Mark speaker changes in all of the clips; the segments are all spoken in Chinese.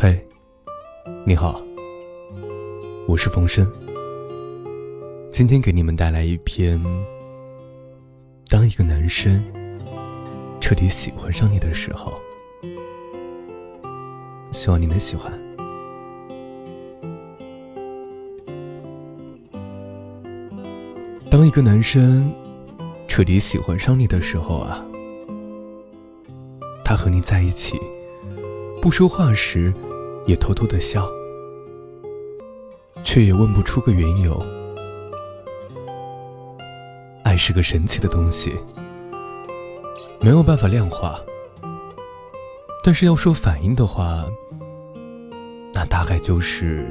Speaker 1: 嘿，你好，我是冯生。今天给你们带来一篇：当一个男生彻底喜欢上你的时候，希望你能喜欢。当一个男生彻底喜欢上你的时候啊，他和你在一起，不说话时。也偷偷的笑，却也问不出个缘由。爱是个神奇的东西，没有办法量化。但是要说反应的话，那大概就是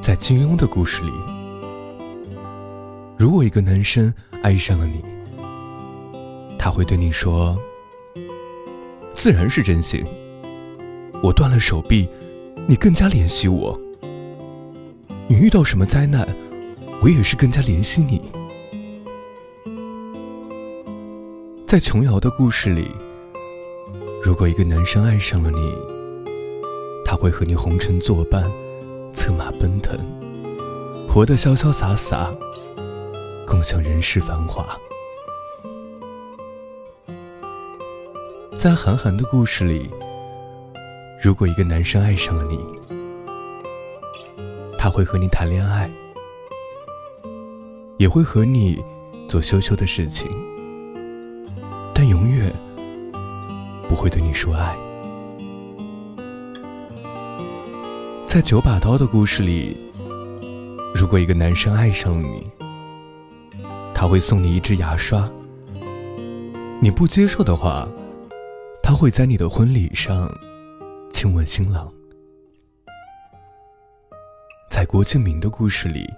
Speaker 1: 在金庸的故事里，如果一个男生爱上了你，他会对你说：“自然是真心。”我断了手臂，你更加怜惜我。你遇到什么灾难，我也是更加怜惜你。在琼瑶的故事里，如果一个男生爱上了你，他会和你红尘作伴，策马奔腾，活得潇潇洒洒，共享人世繁华。在韩寒的故事里。如果一个男生爱上了你，他会和你谈恋爱，也会和你做羞羞的事情，但永远不会对你说爱。在九把刀的故事里，如果一个男生爱上了你，他会送你一支牙刷，你不接受的话，他会在你的婚礼上。亲吻新郎，在郭敬明的故事里，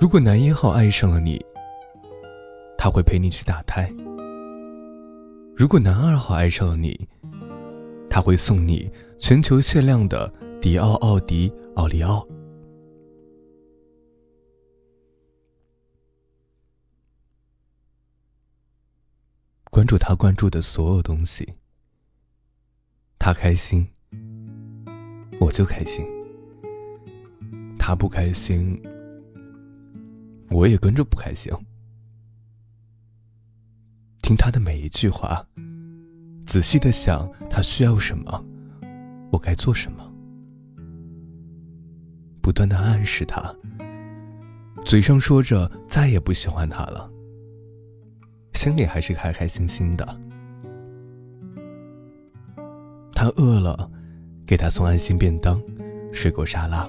Speaker 1: 如果男一号爱上了你，他会陪你去打胎；如果男二号爱上了你，他会送你全球限量的迪奥奥迪奥利奥。关注他关注的所有东西，他开心。我就开心，他不开心，我也跟着不开心。听他的每一句话，仔细的想他需要什么，我该做什么，不断的暗示他，嘴上说着再也不喜欢他了，心里还是开开心心的。他饿了。给他送爱心便当、水果沙拉，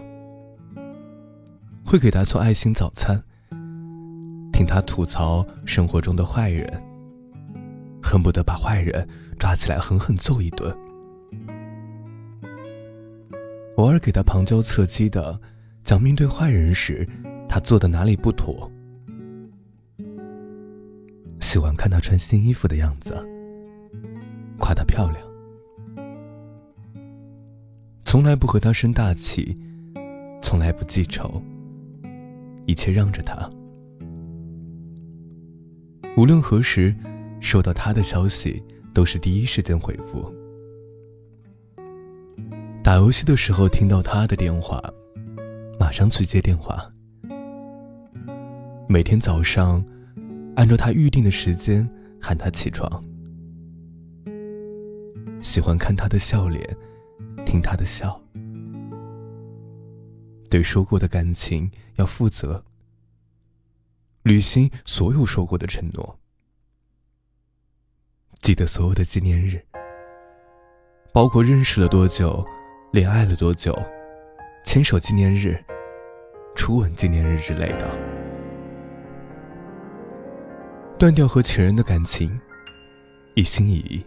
Speaker 1: 会给他做爱心早餐，听他吐槽生活中的坏人，恨不得把坏人抓起来狠狠揍一顿。偶尔给他旁敲侧击的讲面对坏人时他做的哪里不妥，喜欢看他穿新衣服的样子，夸她漂亮。从来不和他生大气，从来不记仇，一切让着他。无论何时收到他的消息，都是第一时间回复。打游戏的时候听到他的电话，马上去接电话。每天早上按照他预定的时间喊他起床，喜欢看他的笑脸。听他的笑，对说过的感情要负责，履行所有说过的承诺，记得所有的纪念日，包括认识了多久、恋爱了多久、牵手纪念日、初吻纪念日之类的，断掉和前任的感情，一心一意。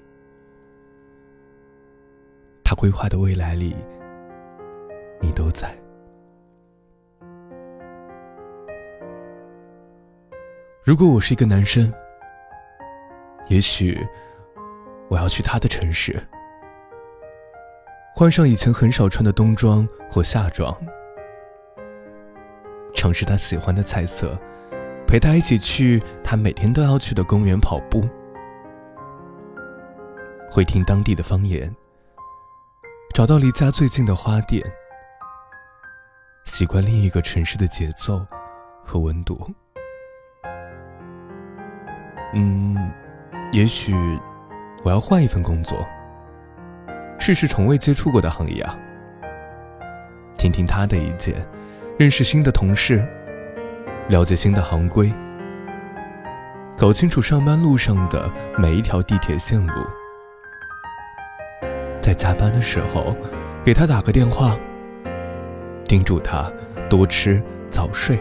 Speaker 1: 他规划的未来里，你都在。如果我是一个男生，也许我要去他的城市，换上以前很少穿的冬装或夏装，尝试他喜欢的菜色，陪他一起去他每天都要去的公园跑步，会听当地的方言。找到离家最近的花店，习惯另一个城市的节奏和温度。嗯，也许我要换一份工作，试试从未接触过的行业啊，听听他的意见，认识新的同事，了解新的行规，搞清楚上班路上的每一条地铁线路。在加班的时候，给他打个电话，叮嘱他多吃早睡，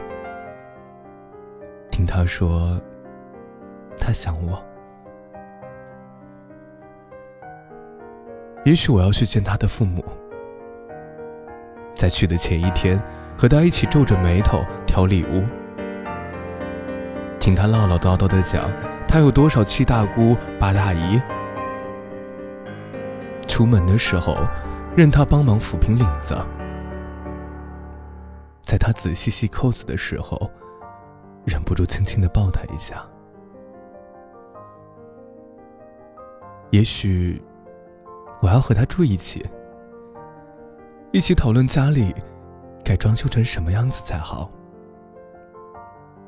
Speaker 1: 听他说。他想我，也许我要去见他的父母，在去的前一天，和他一起皱着眉头挑礼物，听他唠唠叨叨的讲他有多少七大姑八大姨。出门的时候，任他帮忙抚平领子，在他仔细系扣子的时候，忍不住轻轻的抱他一下。也许，我要和他住一起，一起讨论家里该装修成什么样子才好，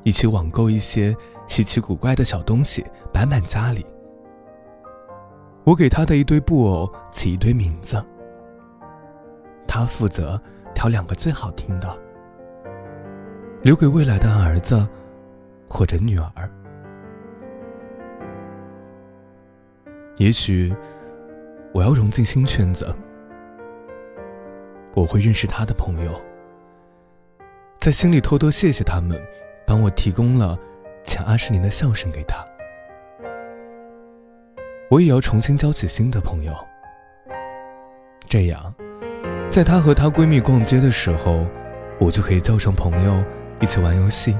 Speaker 1: 一起网购一些稀奇古怪的小东西摆满家里。我给他的一堆布偶起一堆名字，他负责挑两个最好听的，留给未来的儿子或者女儿。也许我要融进新圈子，我会认识他的朋友，在心里偷偷谢谢他们，帮我提供了前二十年的笑声给他。我也要重新交起新的朋友，这样，在她和她闺蜜逛街的时候，我就可以叫上朋友一起玩游戏。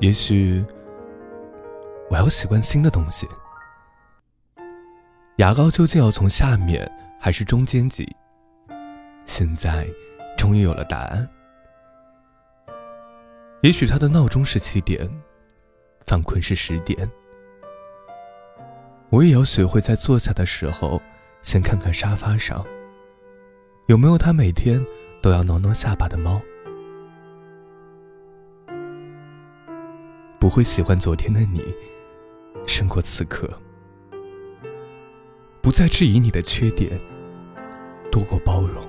Speaker 1: 也许。我要习惯新的东西。牙膏究竟要从下面还是中间挤？现在终于有了答案。也许他的闹钟是七点，犯困是十点。我也要学会在坐下的时候，先看看沙发上有没有他每天都要挠挠下巴的猫。不会喜欢昨天的你。胜过此刻，不再质疑你的缺点，多过包容。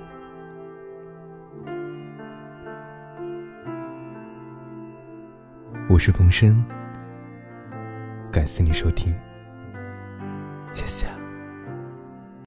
Speaker 1: 我是冯生，感谢你收听，谢谢。